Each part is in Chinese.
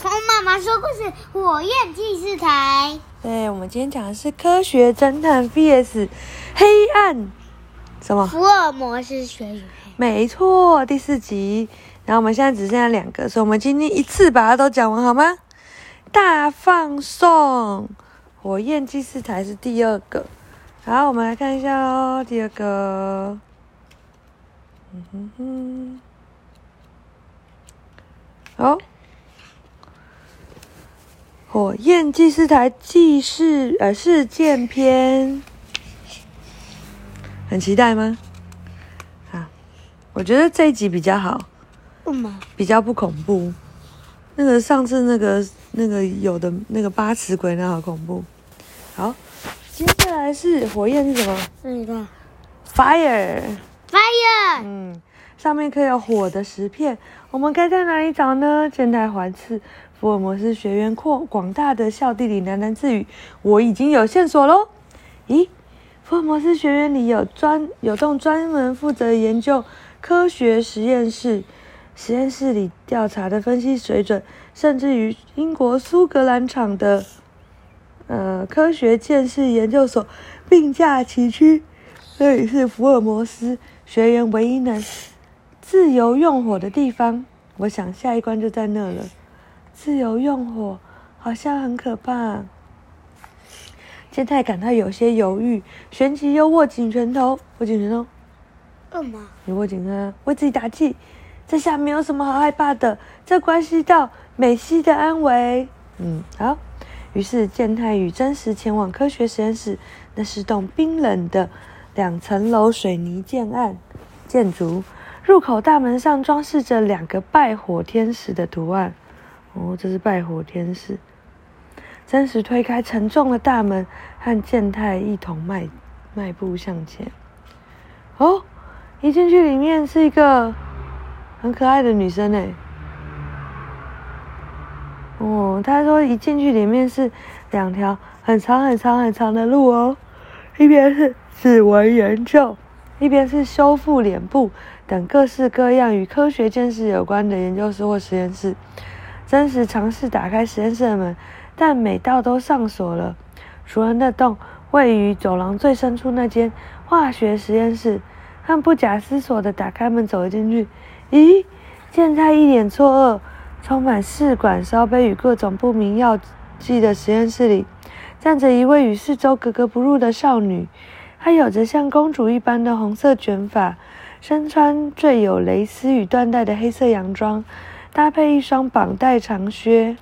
童妈妈说故事，火焰记事台。对，我们今天讲的是科学侦探 VS 黑暗什么？福尔摩斯学园。没错，第四集。然后我们现在只剩下两个，所以我们今天一次把它都讲完好吗？大放送，火焰记事台是第二个。好，我们来看一下哦，第二个。嗯哼哼。好。火焰祭司台记事呃事件篇，很期待吗？啊，我觉得这一集比较好？比较不恐怖。那个上次那个那个有的那个八尺鬼那好恐怖。好，接下来是火焰是什么？那个 Fire。Fire。嗯，上面刻有火的石片，我们该在哪里找呢？剑太环伺。福尔摩斯学院扩广大的校地里喃喃自语：“我已经有线索喽！”咦，福尔摩斯学院里有专有栋专门负责研究科学实验室，实验室里调查的分析水准，甚至于英国苏格兰场的呃科学鉴识研究所并驾齐驱。这里是福尔摩斯学院唯一能自由用火的地方。我想下一关就在那了。自由用火，好像很可怕。健太感到有些犹豫，旋即又握紧拳头，握紧拳头。干嘛？你握紧啊，为自己打气。这下没有什么好害怕的，这关系到美西的安危。嗯，好。于是健太与真实前往科学实验室，那是栋冰冷的两层楼水泥建案建筑，入口大门上装饰着两个拜火天使的图案。哦，这是拜火天使。真实推开沉重的大门，和健太一同迈迈步向前。哦，一进去里面是一个很可爱的女生诶。哦，他说一进去里面是两条很长很长很长的路哦，一边是指纹研究，一边是修复脸部等各式各样与科学见识有关的研究室或实验室。真实尝试打开实验室的门，但每道都上锁了，除了那栋位于走廊最深处那间化学实验室。他不假思索地打开门走了进去。咦，剑太一脸错愕，充满试管烧杯与各种不明药剂的实验室里，站着一位与四周格格不入的少女。她有着像公主一般的红色卷发，身穿缀有蕾丝与缎带的黑色洋装。搭配一双绑带长靴，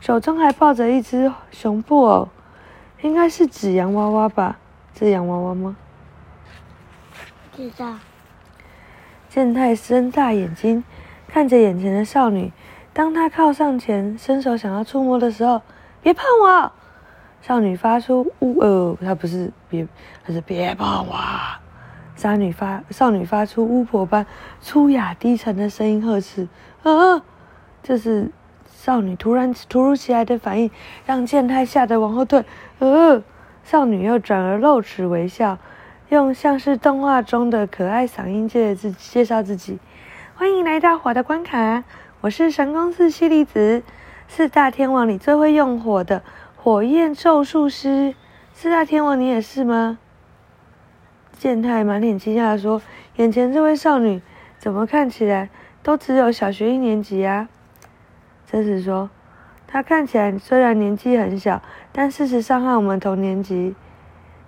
手中还抱着一只熊布偶，应该是纸洋娃娃吧？是洋娃娃吗？不知道。健太睁大眼睛看着眼前的少女，当她靠上前，伸手想要触摸的时候，别碰我！少女发出呜呃，她不是别，她是别碰我！少女发少女发出巫婆般粗哑低沉的声音呵斥。啊！这是少女突然突如其来的反应，让剑太吓得往后退。呃，少女又转而露齿微笑，用像是动画中的可爱嗓音介介绍自己：“欢迎来到火的关卡，我是神宫寺西里子，四大天王里最会用火的火焰咒术师。四大天王，你也是吗？”剑太满脸惊讶地说：“眼前这位少女怎么看起来？”都只有小学一年级啊，真实说，他看起来虽然年纪很小，但事实上和我们同年级。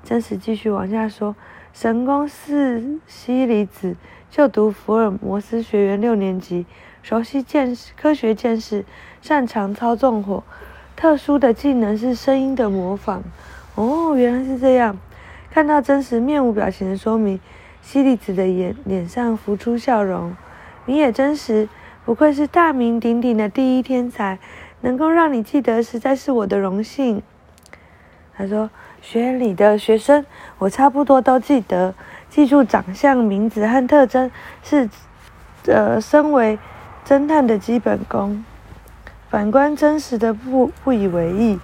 真实继续往下说，神宫寺西里子就读福尔摩斯学院六年级，熟悉见识科学见识，擅长操纵火，特殊的技能是声音的模仿。哦，原来是这样。看到真实面无表情的说明，西里子的眼脸上浮出笑容。你也真实，不愧是大名鼎鼎的第一天才，能够让你记得，实在是我的荣幸。他说：“学院里的学生，我差不多都记得，记住长相、名字和特征是，呃，身为侦探的基本功。反观真实的不不以为意。”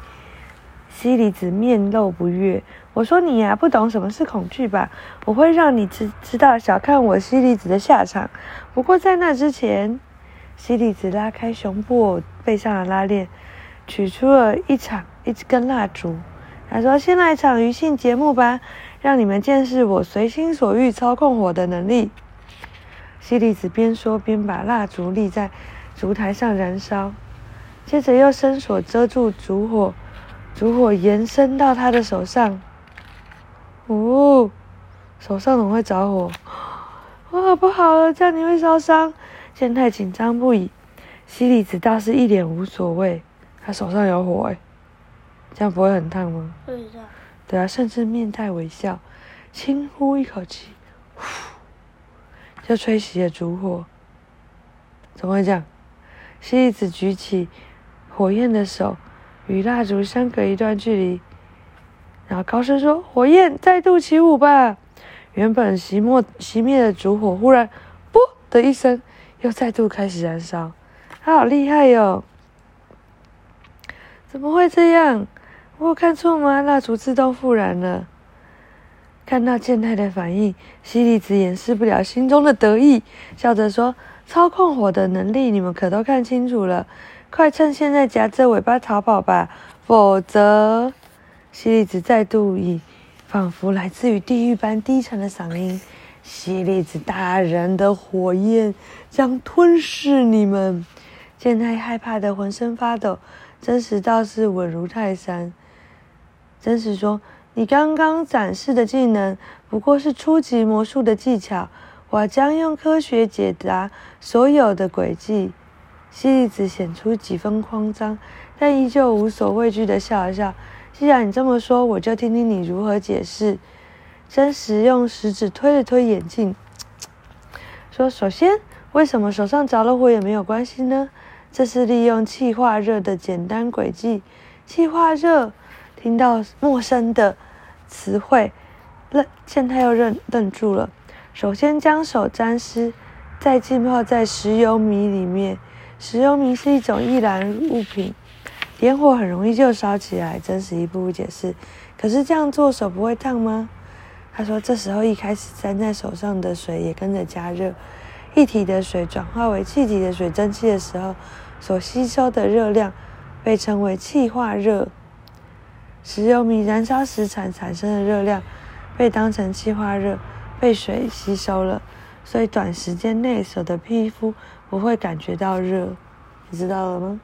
西里子面露不悦。我说你呀、不懂什么是恐惧吧？我会让你知知道小看我西里子的下场。不过在那之前，西里子拉开熊布偶背上的拉链，取出了一场一根蜡烛。他说：“先来一场余兴节目吧，让你们见识我随心所欲操控火的能力。”西里子边说边把蜡烛立在烛台上燃烧，接着又伸手遮住烛火，烛火延伸到他的手上。哦，手上怎么会着火？哇，不好了，这样你会烧伤。健太紧张不已，西里子倒是一脸无所谓，他手上有火哎。这样不会很烫吗？对啊，甚至面带微笑，轻呼一口气，呼，就吹熄了烛火。怎么会这样？西里子举起火焰的手，与蜡烛相隔一段距离，然后高声说：“火焰再度起舞吧！”原本熄灭熄灭的烛火，忽然“啵”的一声，又再度开始燃烧。他好厉害哟！怎么会这样？我有看错吗？蜡烛自动复燃了。看到健太的反应，西里子掩饰不了心中的得意，笑着说：“操控火的能力，你们可都看清楚了。快趁现在夹着尾巴逃跑吧，否则……”西里子再度以仿佛来自于地狱般低沉的嗓音：“西里子大人的火焰将吞噬你们。”健太害怕得浑身发抖，真实倒是稳如泰山。真实说：“你刚刚展示的技能不过是初级魔术的技巧，我将用科学解答所有的诡计。”西里子显出几分慌张，但依旧无所畏惧的笑了笑。既然你这么说，我就听听你如何解释。真实用食指推了推眼镜，说：“首先，为什么手上着了火也没有关系呢？这是利用气化热的简单诡计。气化热。”听到陌生的词汇，愣，健太又愣愣住了。首先将手沾湿，再浸泡在石油米里面。石油米是一种易燃物品，点火很容易就烧起来。真实一步步解释。可是这样做手不会烫吗？他说，这时候一开始沾在手上的水也跟着加热，液体的水转化为气体的水蒸气的时候，所吸收的热量被称为气化热。石油米燃烧时产产生的热量，被当成气化热，被水吸收了，所以短时间内手的皮肤不会感觉到热，你知道了吗？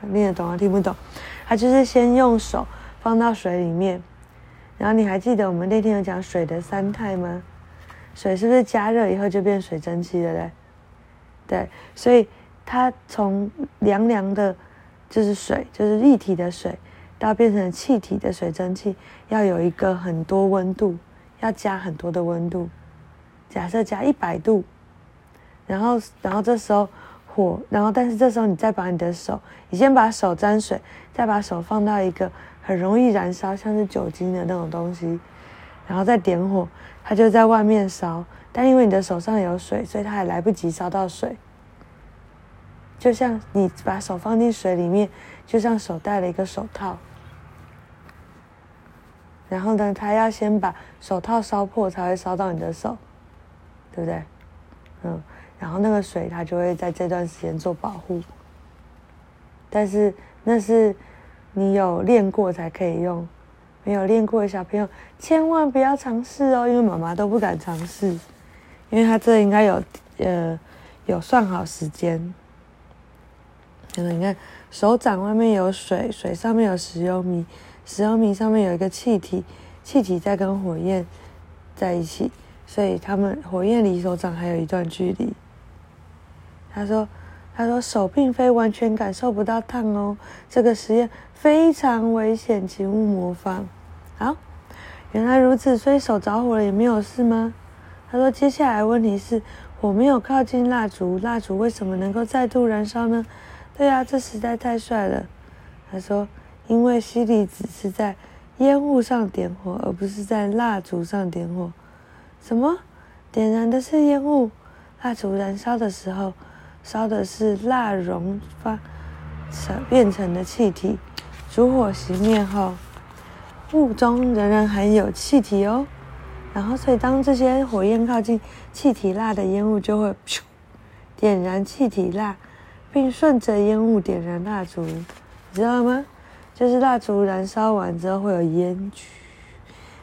听得懂啊？听不懂？他就是先用手放到水里面，然后你还记得我们那天有讲水的三态吗？水是不是加热以后就变水蒸气了嘞？对，所以它从凉凉的，就是水，就是液体的水。到变成气体的水蒸气，要有一个很多温度，要加很多的温度。假设加一百度，然后，然后这时候火，然后但是这时候你再把你的手，你先把手沾水，再把手放到一个很容易燃烧，像是酒精的那种东西，然后再点火，它就在外面烧。但因为你的手上有水，所以它还来不及烧到水。就像你把手放进水里面，就像手戴了一个手套。然后呢，他要先把手套烧破，才会烧到你的手，对不对？嗯，然后那个水，它就会在这段时间做保护。但是那是你有练过才可以用，没有练过的小朋友千万不要尝试哦，因为妈妈都不敢尝试，因为他这应该有呃有算好时间。你看，手掌外面有水，水上面有石油米。石油米上面有一个气体，气体在跟火焰在一起，所以他们火焰离手掌还有一段距离。他说：“他说手并非完全感受不到烫哦，这个实验非常危险，请勿模仿。”好，原来如此，所以手着火了也没有事吗？他说：“接下来问题是，火没有靠近蜡烛，蜡烛为什么能够再度燃烧呢？”对啊，这实在太帅了。他说。因为西里子是在烟雾上点火，而不是在蜡烛上点火。什么？点燃的是烟雾，蜡烛燃烧的时候烧的是蜡融发成变成的气体。烛火熄灭后，雾中仍然含有气体哦。然后，所以当这些火焰靠近气体蜡的烟雾，就会咻点燃气体蜡，并顺着烟雾点燃蜡烛，你知道吗？就是蜡烛燃烧完之后会有烟区，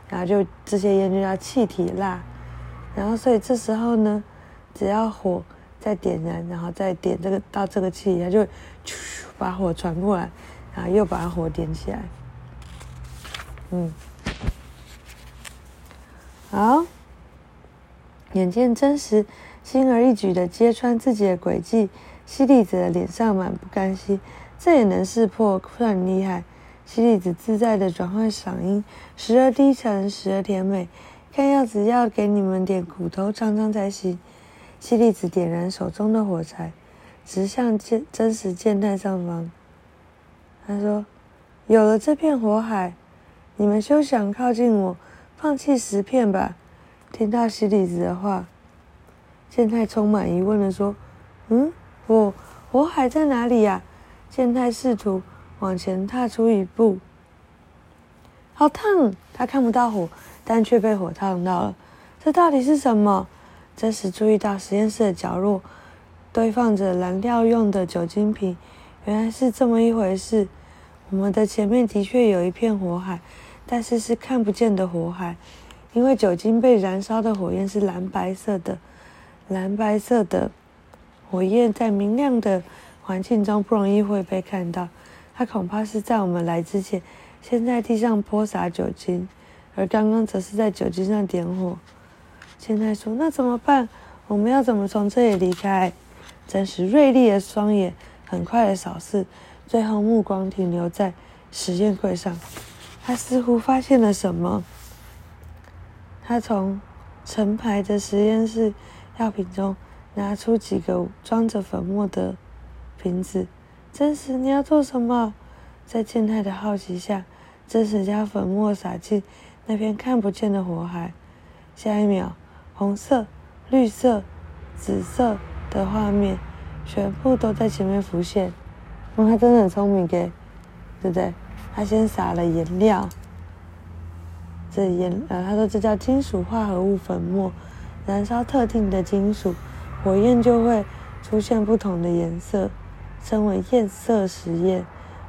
然后就这些烟就叫气体蜡，然后所以这时候呢，只要火再点燃，然后再点这个到这个气，它就把火传过来，然后又把火点起来。嗯，好，眼见真实轻而易举的揭穿自己的诡计，西里子的脸上满不甘心。这也能识破，算厉害。西里子自在的转换嗓音，时而低沉，时而甜美，看样子要给你们点苦头尝尝才行。西里子点燃手中的火柴，直向真真实健太上方。他说：“有了这片火海，你们休想靠近我，放弃石片吧。”听到西里子的话，健太充满疑问的说：“嗯，火火海在哪里呀？”健太试图往前踏出一步，好烫！他看不到火，但却被火烫到了。这到底是什么？这时注意到实验室的角落堆放着燃料用的酒精瓶，原来是这么一回事。我们的前面的确有一片火海，但是是看不见的火海，因为酒精被燃烧的火焰是蓝白色的，蓝白色的火焰在明亮的。环境中不容易会被看到，它恐怕是在我们来之前，先在地上泼洒酒精，而刚刚则是在酒精上点火。现在说，那怎么办？我们要怎么从这里离开？真实锐利的双眼很快的扫视，最后目光停留在实验柜上。他似乎发现了什么。他从成排的实验室药品中拿出几个装着粉末的。瓶子，真实，你要做什么？在健太的好奇下，真实将粉末撒进那片看不见的火海。下一秒，红色、绿色、紫色的画面全部都在前面浮现。哇，他真的很聪明，给，对不对？他先撒了颜料，这颜呃，他说这叫金属化合物粉末，燃烧特定的金属，火焰就会出现不同的颜色。称为焰色实验，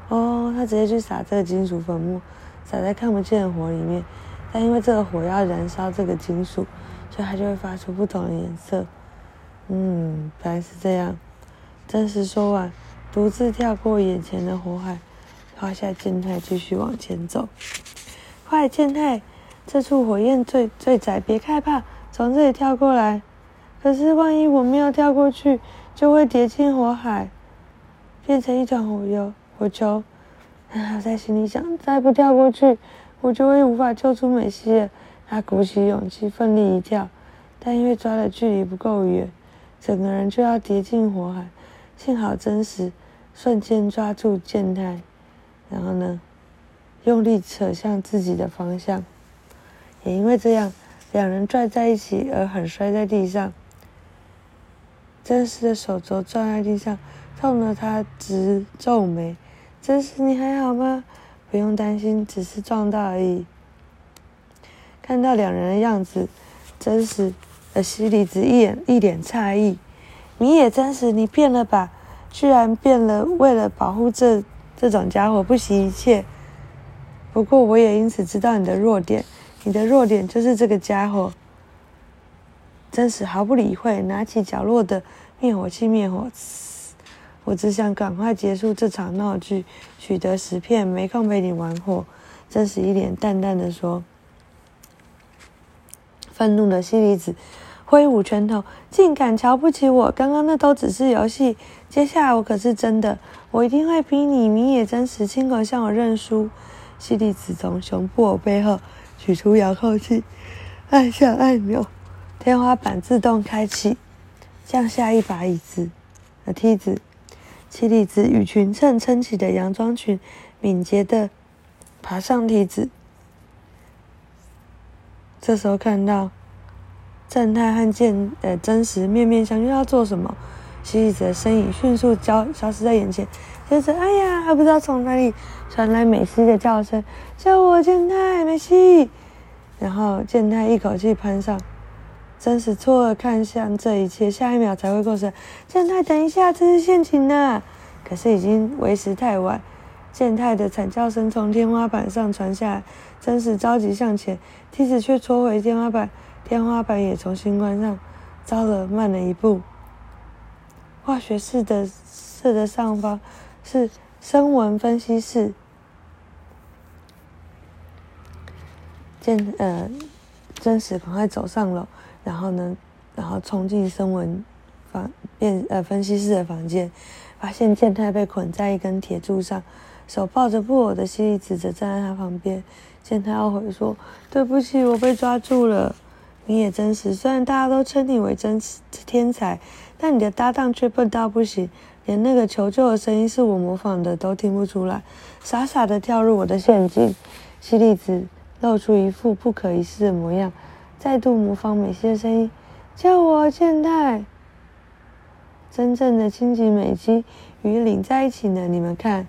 哦，他直接去撒这个金属粉末，撒在看不见的火里面，但因为这个火要燃烧这个金属，所以它就会发出不同的颜色。嗯，原来是这样。真实说完，独自跳过眼前的火海，抛下健太继续往前走。快，健太，这处火焰最最窄，别害怕，从这里跳过来。可是万一我没有跳过去，就会跌进火海。变成一团火油火球，他在心里想：再不跳过去，我就会无法救出美希了。他鼓起勇气，奋力一跳，但因为抓的距离不够远，整个人就要跌进火海。幸好真实瞬间抓住健太，然后呢，用力扯向自己的方向。也因为这样，两人拽在一起而狠摔在地上。真实的手肘撞在地上。痛得他直皱眉，真实你还好吗？不用担心，只是撞到而已。看到两人的样子，真实的西里子一眼一脸诧异。你也真实，你变了吧？居然变了，为了保护这这种家伙，不惜一切。不过我也因此知道你的弱点，你的弱点就是这个家伙。真实毫不理会，拿起角落的灭火器灭火。我只想赶快结束这场闹剧，取得十片，没空陪你玩火。真实一脸淡淡的说。愤怒的西里子挥舞拳头，竟敢瞧不起我！刚刚那都只是游戏，接下来我可是真的，我一定会逼你明野真实亲口向我认输。西里子从熊布偶背后取出遥控器，按下按钮，天花板自动开启，降下一把椅子和梯子。西里子与裙衬撑起的洋装裙，敏捷地爬上梯子。这时候看到正太和健呃真实面面相觑，要做什么？西里子的身影迅速消消失在眼前。接着，哎呀，还不知道从哪里传来美希的叫声：“叫我，健太，美希！”然后健太一口气攀上真实错愕看向这一切，下一秒才会过身：“健太，等一下，这是陷阱呢！”可是已经为时太晚，健太的惨叫声从天花板上传下来，真实着急向前，梯子却戳回天花板，天花板也重新关上。糟了，慢了一步。化学室的室的上方是声纹分析室。健呃，真实赶快走上楼，然后呢，然后冲进声纹房变呃分析室的房间，发现健太被捆在一根铁柱上，手抱着布偶的西里子则站在他旁边。见太懊悔说：“对不起，我被抓住了。”你也真实，虽然大家都称你为真天才，但你的搭档却笨到不行，连那个求救的声音是我模仿的都听不出来，傻傻的跳入我的陷阱。西里子露出一副不可一世的模样，再度模仿美希的声音：“救我，健太！”真正的清吉美姬与领在一起呢？你们看，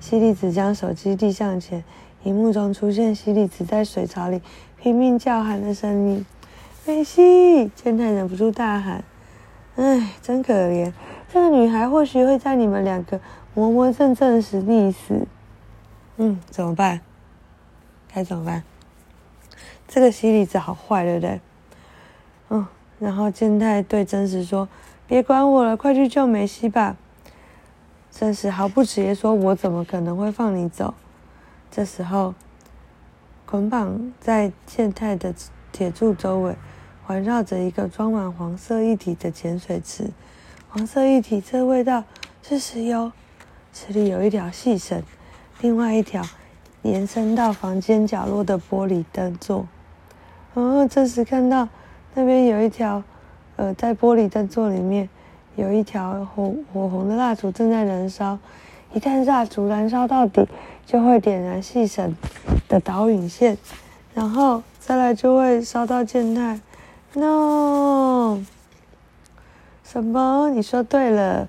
西里子将手机递向前，荧幕中出现西里子在水槽里拼命叫喊的声音。梅西，健太忍不住大喊：“唉，真可怜！这个女孩或许会在你们两个磨磨蹭蹭时溺死。嗯，怎么办？该怎么办？这个西里子好坏，对不对？嗯，然后健太对真实说：‘别管我了，快去救梅西吧。’真实毫不迟疑说：‘我怎么可能会放你走？’这时候，捆绑在健太的铁柱周围。”环绕着一个装满黄色液体的潜水池，黄色液体这味道是石油。池里有一条细绳，另外一条延伸到房间角落的玻璃灯座。哦，这时看到那边有一条，呃，在玻璃灯座里面有一条火火红的蜡烛正在燃烧。一旦蜡烛燃烧到底，就会点燃细绳的导引线，然后再来就会烧到健太。No，什么？你说对了，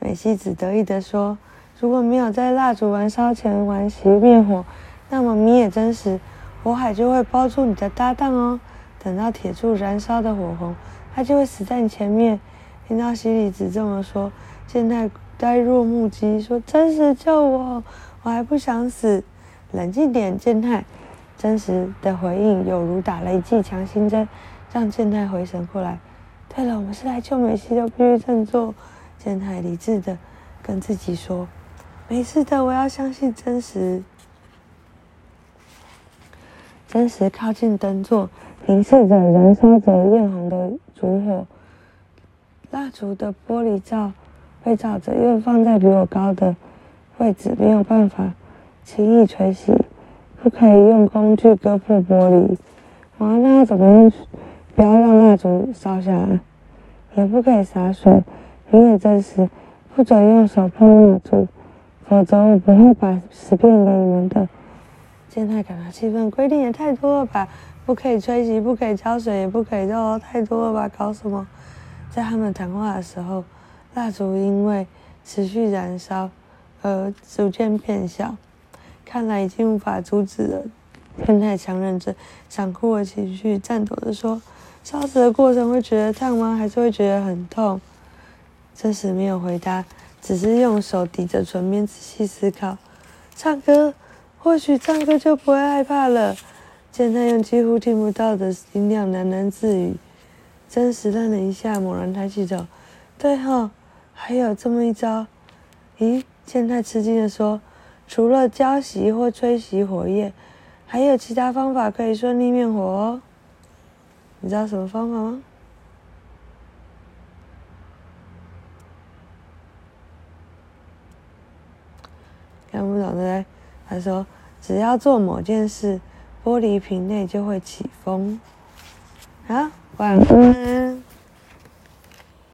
美希子得意地说：“如果没有在蜡烛燃烧前完熄灭火，那么米也真实火海就会包住你的搭档哦。等到铁柱燃烧的火红，他就会死在你前面。”听到西里子这么说，健太呆若木鸡，说：“真实救我，我还不想死。”冷静点，健太。真实的回应有如打了一剂强心针。让健太回神过来。对了，我们是来救美希的，必须振作。健太理智的跟自己说：“没事的，我要相信真实。”真实靠近灯座，凝视着燃烧着艳红的烛火。蜡烛的玻璃罩被罩着，因为放在比我高的位置，没有办法轻易吹熄。不可以用工具割破玻璃。哇，那要怎么用？不要让蜡烛烧下来，也不可以洒水。你也真实，不准用手碰蜡烛，否则我不会把食片给你们的。现在感到气氛，规定也太多了吧？不可以吹熄，不可以浇水，也不可以肉，太多了吧？搞什么？在他们谈话的时候，蜡烛因为持续燃烧而逐渐变小，看来已经无法阻止了。健太强忍着想哭的情绪，颤抖着说。烧死的过程会觉得烫吗？还是会觉得很痛？真实没有回答，只是用手抵着唇边仔细思考。唱歌，或许唱歌就不会害怕了。健太用几乎听不到的音量喃喃自语。真实愣了一下，猛然抬起头。对哈，还有这么一招。咦？健太吃惊地说：“除了浇熄或吹熄火焰，还有其他方法可以顺利灭火哦。”你知道什么方法吗？看不懂的，他说：“只要做某件事，玻璃瓶内就会起风。”好，晚安。